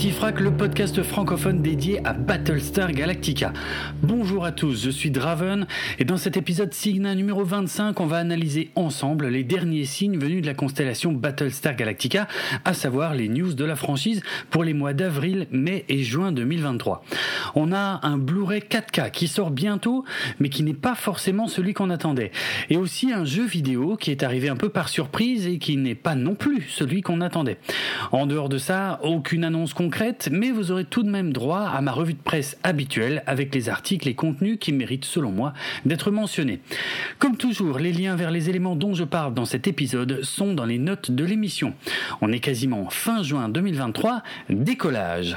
Petit Frac, le podcast francophone dédié à Battlestar Galactica. Bonjour à tous, je suis Draven et dans cet épisode Signa numéro 25, on va analyser ensemble les derniers signes venus de la constellation Battlestar Galactica, à savoir les news de la franchise pour les mois d'avril, mai et juin 2023. On a un Blu-ray 4K qui sort bientôt, mais qui n'est pas forcément celui qu'on attendait. Et aussi un jeu vidéo qui est arrivé un peu par surprise et qui n'est pas non plus celui qu'on attendait. En dehors de ça, aucune annonce concrète mais vous aurez tout de même droit à ma revue de presse habituelle avec les articles et contenus qui méritent selon moi d'être mentionnés. Comme toujours, les liens vers les éléments dont je parle dans cet épisode sont dans les notes de l'émission. On est quasiment fin juin 2023, décollage.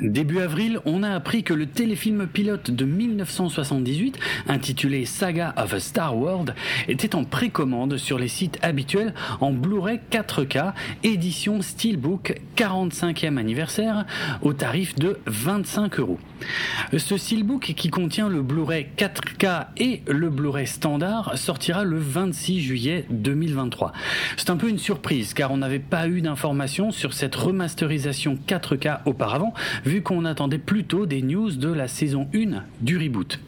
Début avril, on a appris que le téléfilm pilote de 1978, intitulé Saga of a Star World, était en précommande sur les sites habituels en Blu-ray 4K, édition Steelbook 45e anniversaire, au tarif de 25 euros. Ce Steelbook, qui contient le Blu-ray 4K et le Blu-ray standard, sortira le 26 juillet 2023. C'est un peu une surprise, car on n'avait pas eu d'informations sur cette remasterisation 4K auparavant, vu qu'on attendait plutôt des news de la saison 1 du reboot.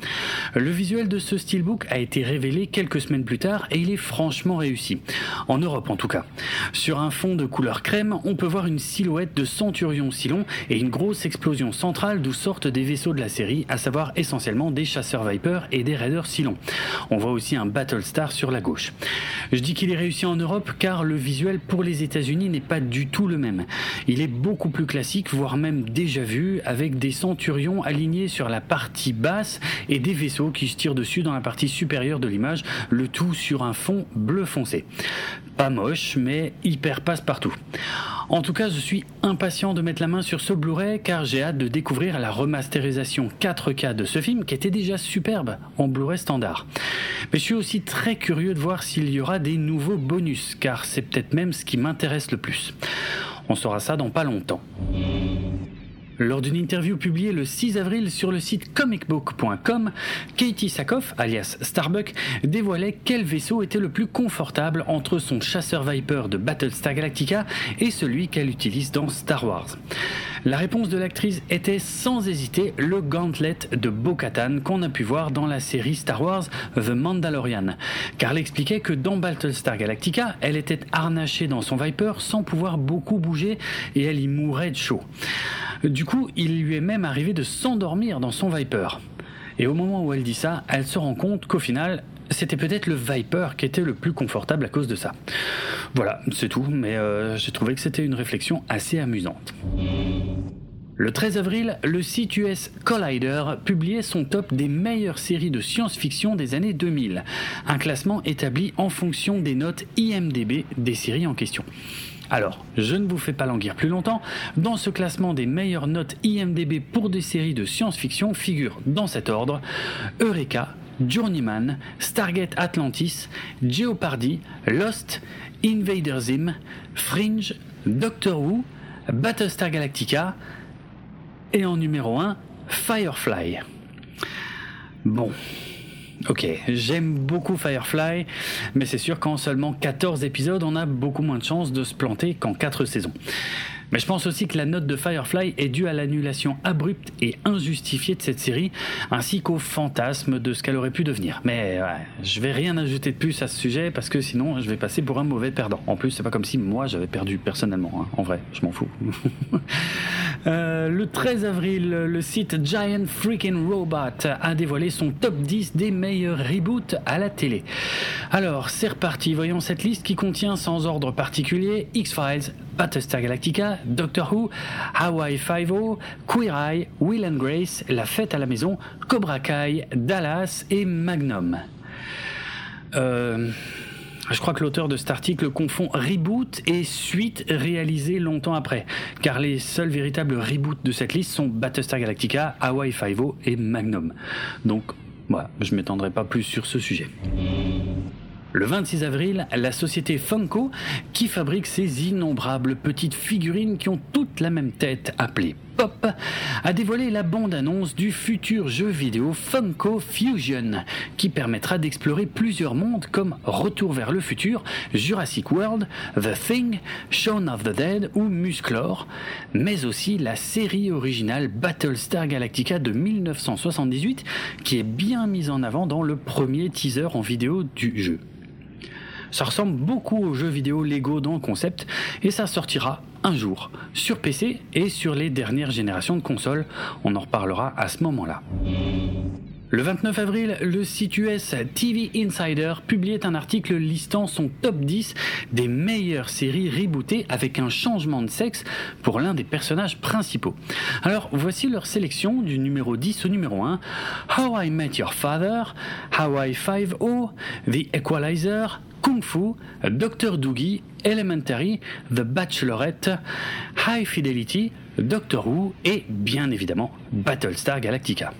Le visuel de ce steelbook a été révélé quelques semaines plus tard et il est franchement réussi. En Europe en tout cas. Sur un fond de couleur crème, on peut voir une silhouette de Centurion Silon et une grosse explosion centrale d'où sortent des vaisseaux de la série, à savoir essentiellement des chasseurs Viper et des raiders Silon. On voit aussi un Battlestar sur la gauche. Je dis qu'il est réussi en Europe car le visuel pour les États-Unis n'est pas du tout le même. Il est beaucoup plus classique, voire même déjà vu avec des centurions alignés sur la partie basse et des vaisseaux qui se tirent dessus dans la partie supérieure de l'image, le tout sur un fond bleu foncé. Pas moche, mais hyper passe-partout. En tout cas, je suis impatient de mettre la main sur ce Blu-ray car j'ai hâte de découvrir la remasterisation 4K de ce film qui était déjà superbe en Blu-ray standard. Mais je suis aussi très curieux de voir s'il y aura des nouveaux bonus car c'est peut-être même ce qui m'intéresse le plus. On saura ça dans pas longtemps. Lors d'une interview publiée le 6 avril sur le site comicbook.com, Katie Sackhoff, alias Starbuck, dévoilait quel vaisseau était le plus confortable entre son chasseur Viper de Battlestar Galactica et celui qu'elle utilise dans Star Wars. La réponse de l'actrice était sans hésiter le gauntlet de Bo-Katan qu'on a pu voir dans la série Star Wars The Mandalorian, car elle expliquait que dans Battlestar Galactica, elle était harnachée dans son Viper sans pouvoir beaucoup bouger et elle y mourait de chaud. Du coup, il lui est même arrivé de s'endormir dans son Viper. Et au moment où elle dit ça, elle se rend compte qu'au final, c'était peut-être le Viper qui était le plus confortable à cause de ça. Voilà, c'est tout, mais euh, j'ai trouvé que c'était une réflexion assez amusante. Le 13 avril, le site US Collider publiait son top des meilleures séries de science-fiction des années 2000, un classement établi en fonction des notes IMDB des séries en question. Alors, je ne vous fais pas languir plus longtemps. Dans ce classement des meilleures notes IMDB pour des séries de science-fiction figurent dans cet ordre Eureka, Journeyman, Stargate Atlantis, Jeopardy, Lost, Invader Zim, Fringe, Doctor Who, Battlestar Galactica et en numéro 1, Firefly. Bon, Ok, j'aime beaucoup Firefly, mais c'est sûr qu'en seulement 14 épisodes, on a beaucoup moins de chances de se planter qu'en 4 saisons. Mais je pense aussi que la note de Firefly est due à l'annulation abrupte et injustifiée de cette série, ainsi qu'au fantasme de ce qu'elle aurait pu devenir. Mais ouais, je vais rien ajouter de plus à ce sujet parce que sinon je vais passer pour un mauvais perdant. En plus, c'est pas comme si moi j'avais perdu personnellement. Hein. En vrai, je m'en fous. Euh, le 13 avril, le site Giant Freaking Robot a dévoilé son top 10 des meilleurs reboots à la télé. Alors, c'est reparti. Voyons cette liste qui contient sans ordre particulier X-Files, Battlestar Galactica, Doctor Who, Hawaii Five-O, Queer Eye, Will and Grace, La Fête à la Maison, Cobra Kai, Dallas et Magnum. Euh, je crois que l'auteur de cet article confond reboot et suite réalisée longtemps après, car les seuls véritables reboots de cette liste sont Battlestar Galactica, Hawaii Five-O et Magnum. Donc, voilà, je m'étendrai pas plus sur ce sujet. Le 26 avril, la société Funko, qui fabrique ces innombrables petites figurines qui ont toutes la même tête, appelée Pop a dévoilé la bande-annonce du futur jeu vidéo Funko Fusion, qui permettra d'explorer plusieurs mondes comme Retour vers le futur, Jurassic World, The Thing, Shaun of the Dead ou Musclor, mais aussi la série originale Battlestar Galactica de 1978, qui est bien mise en avant dans le premier teaser en vidéo du jeu. Ça ressemble beaucoup aux jeux vidéo Lego dans le concept et ça sortira un jour sur PC et sur les dernières générations de consoles. On en reparlera à ce moment-là. Le 29 avril, le site US TV Insider publiait un article listant son top 10 des meilleures séries rebootées avec un changement de sexe pour l'un des personnages principaux. Alors voici leur sélection du numéro 10 au numéro 1. How I Met Your Father, Hawaii 5-0, The Equalizer, Kung Fu, Dr. Doogie, Elementary, The Bachelorette, High Fidelity, Doctor Who et bien évidemment Battlestar Galactica.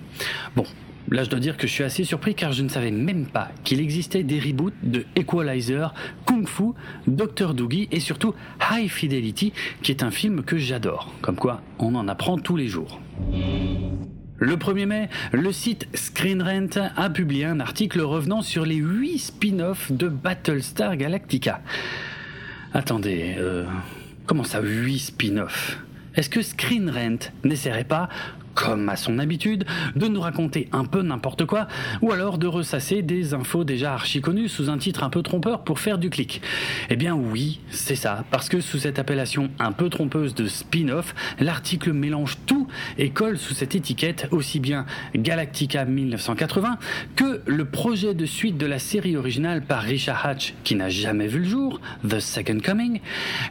Bon, Là, je dois dire que je suis assez surpris car je ne savais même pas qu'il existait des reboots de Equalizer, Kung Fu, Dr. Doogie et surtout High Fidelity, qui est un film que j'adore. Comme quoi, on en apprend tous les jours. Le 1er mai, le site Screen Rant a publié un article revenant sur les 8 spin-offs de Battlestar Galactica. Attendez, euh, comment ça 8 spin-offs? Est-ce que Screen Rant n'essaierait pas comme à son habitude, de nous raconter un peu n'importe quoi, ou alors de ressasser des infos déjà archi connues sous un titre un peu trompeur pour faire du clic? Eh bien oui, c'est ça, parce que sous cette appellation un peu trompeuse de spin-off, l'article mélange tout et colle sous cette étiquette aussi bien Galactica 1980 que le projet de suite de la série originale par Richard Hatch qui n'a jamais vu le jour, The Second Coming,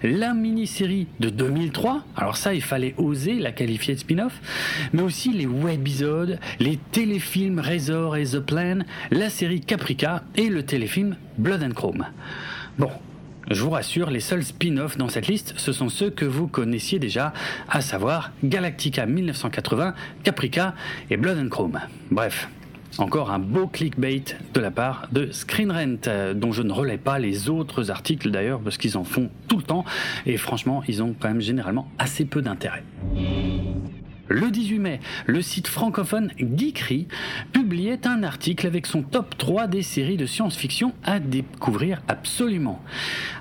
la mini-série de 2003, alors ça il fallait oser la qualifier de spin-off, mais aussi les webisodes, les téléfilms Razor et The Plan, la série Caprica et le téléfilm Blood and Chrome. Bon, je vous rassure, les seuls spin-offs dans cette liste, ce sont ceux que vous connaissiez déjà, à savoir Galactica 1980, Caprica et Blood and Chrome. Bref, encore un beau clickbait de la part de Screen Rent, dont je ne relais pas les autres articles d'ailleurs, parce qu'ils en font tout le temps, et franchement, ils ont quand même généralement assez peu d'intérêt. Le 18 mai, le site francophone Geekery publiait un article avec son top 3 des séries de science-fiction à découvrir absolument.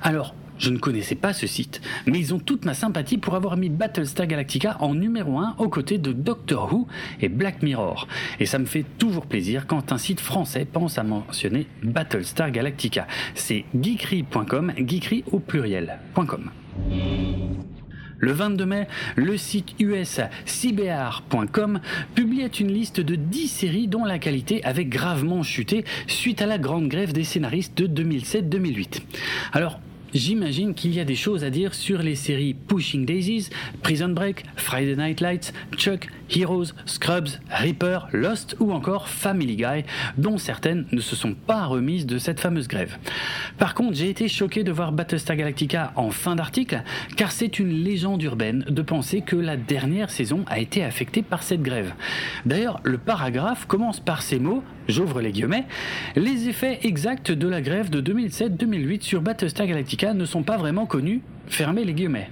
Alors, je ne connaissais pas ce site, mais ils ont toute ma sympathie pour avoir mis Battlestar Galactica en numéro 1 aux côtés de Doctor Who et Black Mirror. Et ça me fait toujours plaisir quand un site français pense à mentionner Battlestar Galactica. C'est geekery.com, geekery au pluriel.com. Le 22 mai, le site US CBR.com publiait une liste de 10 séries dont la qualité avait gravement chuté suite à la grande grève des scénaristes de 2007-2008. Alors, J'imagine qu'il y a des choses à dire sur les séries Pushing Daisies, Prison Break, Friday Night Lights, Chuck, Heroes, Scrubs, Reaper, Lost ou encore Family Guy, dont certaines ne se sont pas remises de cette fameuse grève. Par contre, j'ai été choqué de voir Battlestar Galactica en fin d'article, car c'est une légende urbaine de penser que la dernière saison a été affectée par cette grève. D'ailleurs, le paragraphe commence par ces mots j'ouvre les guillemets, les effets exacts de la grève de 2007-2008 sur Battlestar Galactica ne sont pas vraiment connus, fermez les guillemets.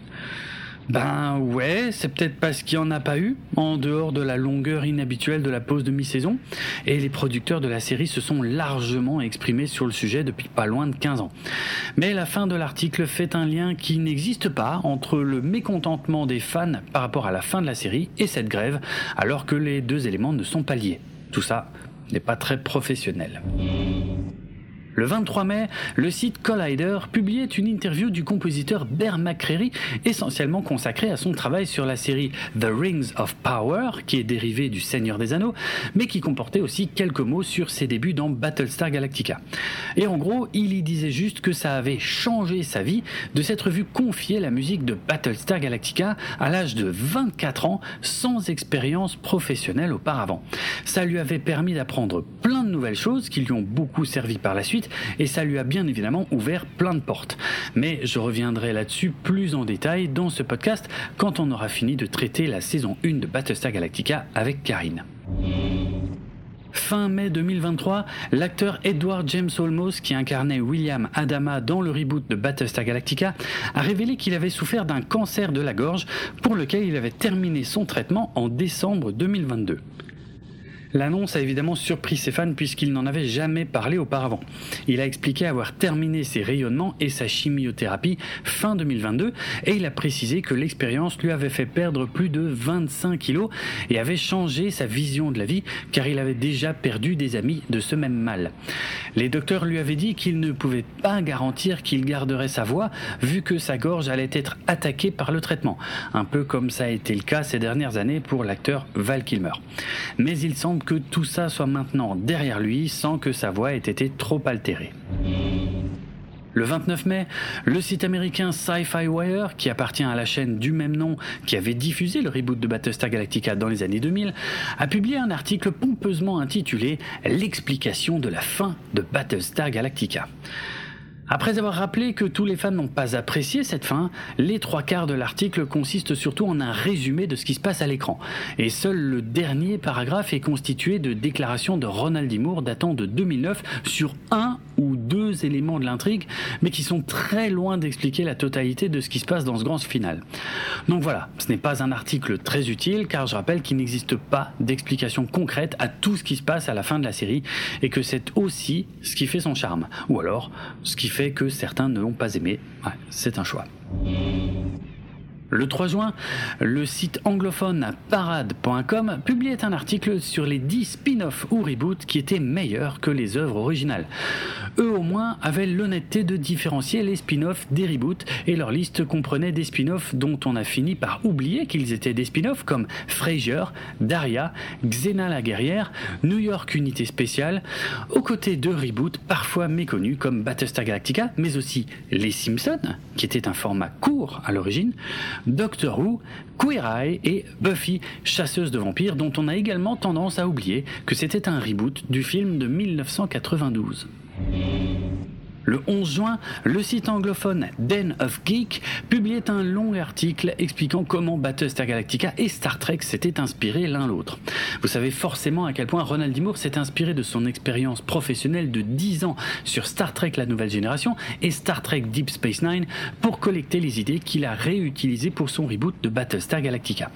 Ben ouais, c'est peut-être parce qu'il n'y en a pas eu, en dehors de la longueur inhabituelle de la pause de mi-saison, et les producteurs de la série se sont largement exprimés sur le sujet depuis pas loin de 15 ans. Mais la fin de l'article fait un lien qui n'existe pas entre le mécontentement des fans par rapport à la fin de la série et cette grève, alors que les deux éléments ne sont pas liés. Tout ça n'est pas très professionnel. Le 23 mai, le site Collider publiait une interview du compositeur Bear McCreary, essentiellement consacrée à son travail sur la série The Rings of Power, qui est dérivée du Seigneur des Anneaux, mais qui comportait aussi quelques mots sur ses débuts dans Battlestar Galactica. Et en gros, il y disait juste que ça avait changé sa vie de s'être vu confier la musique de Battlestar Galactica à l'âge de 24 ans sans expérience professionnelle auparavant. Ça lui avait permis d'apprendre plein de nouvelles choses qui lui ont beaucoup servi par la suite et ça lui a bien évidemment ouvert plein de portes. Mais je reviendrai là-dessus plus en détail dans ce podcast quand on aura fini de traiter la saison 1 de Battlestar Galactica avec Karine. Fin mai 2023, l'acteur Edward James Olmos, qui incarnait William Adama dans le reboot de Battlestar Galactica, a révélé qu'il avait souffert d'un cancer de la gorge pour lequel il avait terminé son traitement en décembre 2022. L'annonce a évidemment surpris ses fans puisqu'il n'en avait jamais parlé auparavant. Il a expliqué avoir terminé ses rayonnements et sa chimiothérapie fin 2022 et il a précisé que l'expérience lui avait fait perdre plus de 25 kilos et avait changé sa vision de la vie car il avait déjà perdu des amis de ce même mal. Les docteurs lui avaient dit qu'il ne pouvait pas garantir qu'il garderait sa voix vu que sa gorge allait être attaquée par le traitement, un peu comme ça a été le cas ces dernières années pour l'acteur Val Kilmer. Mais il semble que tout ça soit maintenant derrière lui sans que sa voix ait été trop altérée. Le 29 mai, le site américain Sci-Fi Wire, qui appartient à la chaîne du même nom qui avait diffusé le reboot de Battlestar Galactica dans les années 2000, a publié un article pompeusement intitulé L'explication de la fin de Battlestar Galactica. Après avoir rappelé que tous les fans n'ont pas apprécié cette fin, les trois quarts de l'article consistent surtout en un résumé de ce qui se passe à l'écran. Et seul le dernier paragraphe est constitué de déclarations de Ronald D. Datant de 2009 sur un ou deux éléments de l'intrigue, mais qui sont très loin d'expliquer la totalité de ce qui se passe dans ce grand final. Donc voilà, ce n'est pas un article très utile, car je rappelle qu'il n'existe pas d'explication concrète à tout ce qui se passe à la fin de la série, et que c'est aussi ce qui fait son charme, ou alors ce qui fait que certains ne l'ont pas aimé. c'est un choix. Le 3 juin, le site anglophone parade.com publiait un article sur les 10 spin-offs ou reboots qui étaient meilleurs que les œuvres originales. Eux au moins avaient l'honnêteté de différencier les spin-offs des reboots et leur liste comprenait des spin-offs dont on a fini par oublier qu'ils étaient des spin-offs comme Frasier, Daria, Xena la guerrière, New York Unité spéciale, aux côtés de reboots parfois méconnus comme Battlestar Galactica, mais aussi Les Simpsons, qui était un format court à l'origine, Doctor Who, Queer Eye et Buffy, chasseuse de vampires, dont on a également tendance à oublier que c'était un reboot du film de 1992. Le 11 juin, le site anglophone Den of Geek publiait un long article expliquant comment Battlestar Galactica et Star Trek s'étaient inspirés l'un l'autre. Vous savez forcément à quel point Ronald D. Moore s'est inspiré de son expérience professionnelle de 10 ans sur Star Trek La Nouvelle Génération et Star Trek Deep Space Nine pour collecter les idées qu'il a réutilisées pour son reboot de Battlestar Galactica.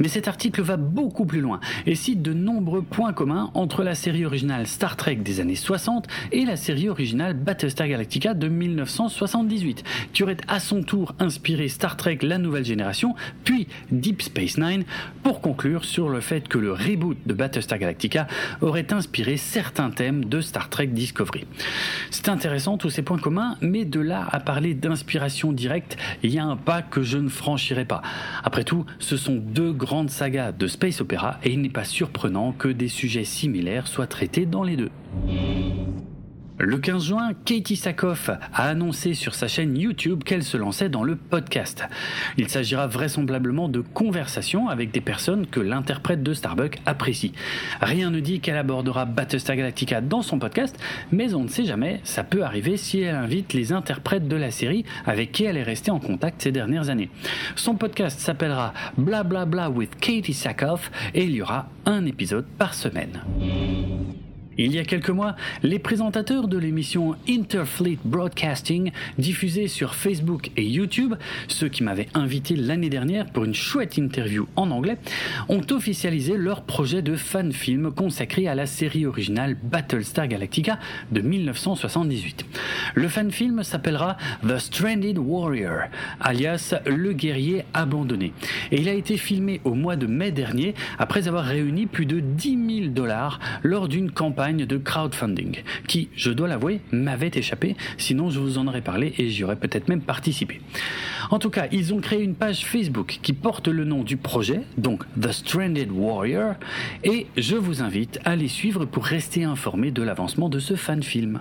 Mais cet article va beaucoup plus loin et cite de nombreux points communs entre la série originale Star Trek des années 60 et la série originale Battlestar Galactica de 1978, qui aurait à son tour inspiré Star Trek La Nouvelle Génération, puis Deep Space Nine, pour conclure sur le fait que le reboot de Battlestar Galactica aurait inspiré certains thèmes de Star Trek Discovery. C'est intéressant tous ces points communs, mais de là à parler d'inspiration directe, il y a un pas que je ne franchirai pas. Après tout, ce sont deux grandes sagas de space opéra et il n'est pas surprenant que des sujets similaires soient traités dans les deux. Le 15 juin, Katie Sackhoff a annoncé sur sa chaîne YouTube qu'elle se lançait dans le podcast. Il s'agira vraisemblablement de conversations avec des personnes que l'interprète de Starbucks apprécie. Rien ne dit qu'elle abordera Battlestar Galactica dans son podcast, mais on ne sait jamais, ça peut arriver si elle invite les interprètes de la série avec qui elle est restée en contact ces dernières années. Son podcast s'appellera Bla Bla Bla with Katie Sackhoff et il y aura un épisode par semaine. Il y a quelques mois, les présentateurs de l'émission Interfleet Broadcasting, diffusée sur Facebook et YouTube, ceux qui m'avaient invité l'année dernière pour une chouette interview en anglais, ont officialisé leur projet de fan-film consacré à la série originale Battlestar Galactica de 1978. Le fan-film s'appellera The Stranded Warrior, alias Le guerrier abandonné, et il a été filmé au mois de mai dernier après avoir réuni plus de 10 000 dollars lors d'une campagne de crowdfunding qui, je dois l'avouer, m'avait échappé, sinon je vous en aurais parlé et j'y aurais peut-être même participé. En tout cas, ils ont créé une page Facebook qui porte le nom du projet, donc The Stranded Warrior, et je vous invite à les suivre pour rester informé de l'avancement de ce fan film.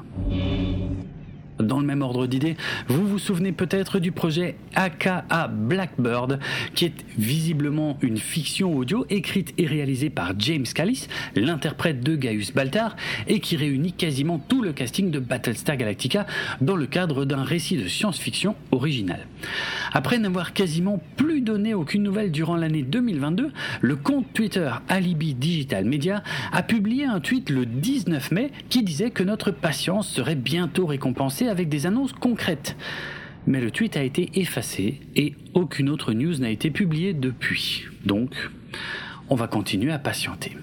Dans le même ordre d'idées, vous vous souvenez peut-être du projet AKA Blackbird, qui est visiblement une fiction audio écrite et réalisée par James Callis, l'interprète de Gaius Baltar, et qui réunit quasiment tout le casting de Battlestar Galactica dans le cadre d'un récit de science-fiction original. Après n'avoir quasiment plus donné aucune nouvelle durant l'année 2022, le compte Twitter Alibi Digital Media a publié un tweet le 19 mai qui disait que notre patience serait bientôt récompensée avec des annonces concrètes. Mais le tweet a été effacé et aucune autre news n'a été publiée depuis. Donc, on va continuer à patienter.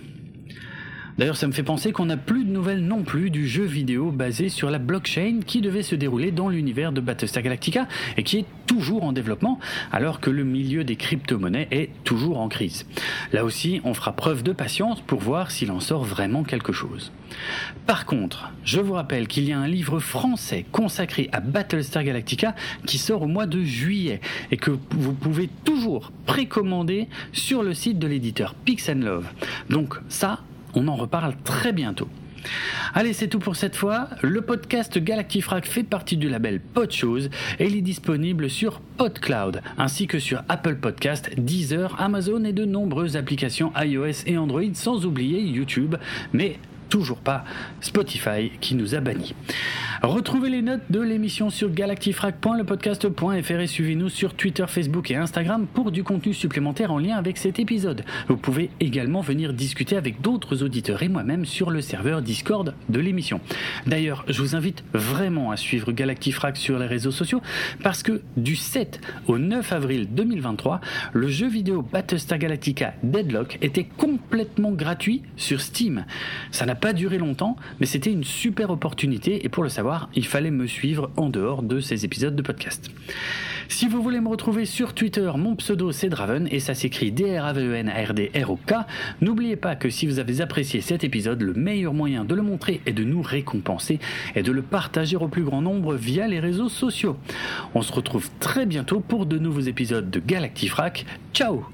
D'ailleurs, ça me fait penser qu'on n'a plus de nouvelles non plus du jeu vidéo basé sur la blockchain qui devait se dérouler dans l'univers de Battlestar Galactica et qui est toujours en développement alors que le milieu des crypto-monnaies est toujours en crise. Là aussi, on fera preuve de patience pour voir s'il en sort vraiment quelque chose. Par contre, je vous rappelle qu'il y a un livre français consacré à Battlestar Galactica qui sort au mois de juillet et que vous pouvez toujours précommander sur le site de l'éditeur Pix Love. Donc ça, on en reparle très bientôt. Allez, c'est tout pour cette fois. Le podcast Galactifrac fait partie du label Podchose et il est disponible sur PodCloud ainsi que sur Apple Podcast, Deezer, Amazon et de nombreuses applications iOS et Android sans oublier YouTube. Mais toujours pas Spotify qui nous a bannis. Retrouvez les notes de l'émission sur galactifrac.lepodcast.fr et suivez-nous sur Twitter, Facebook et Instagram pour du contenu supplémentaire en lien avec cet épisode. Vous pouvez également venir discuter avec d'autres auditeurs et moi-même sur le serveur Discord de l'émission. D'ailleurs, je vous invite vraiment à suivre Galactifrac sur les réseaux sociaux parce que du 7 au 9 avril 2023, le jeu vidéo Battlestar Galactica Deadlock était complètement gratuit sur Steam. Ça n'a pas duré longtemps, mais c'était une super opportunité et pour le savoir, il fallait me suivre en dehors de ces épisodes de podcast. Si vous voulez me retrouver sur Twitter, mon pseudo c'est Draven et ça s'écrit D-R-A-V-E-N-R-D-R-O-K. N'oubliez pas que si vous avez apprécié cet épisode, le meilleur moyen de le montrer et de nous récompenser est de le partager au plus grand nombre via les réseaux sociaux. On se retrouve très bientôt pour de nouveaux épisodes de Galactifrac. Ciao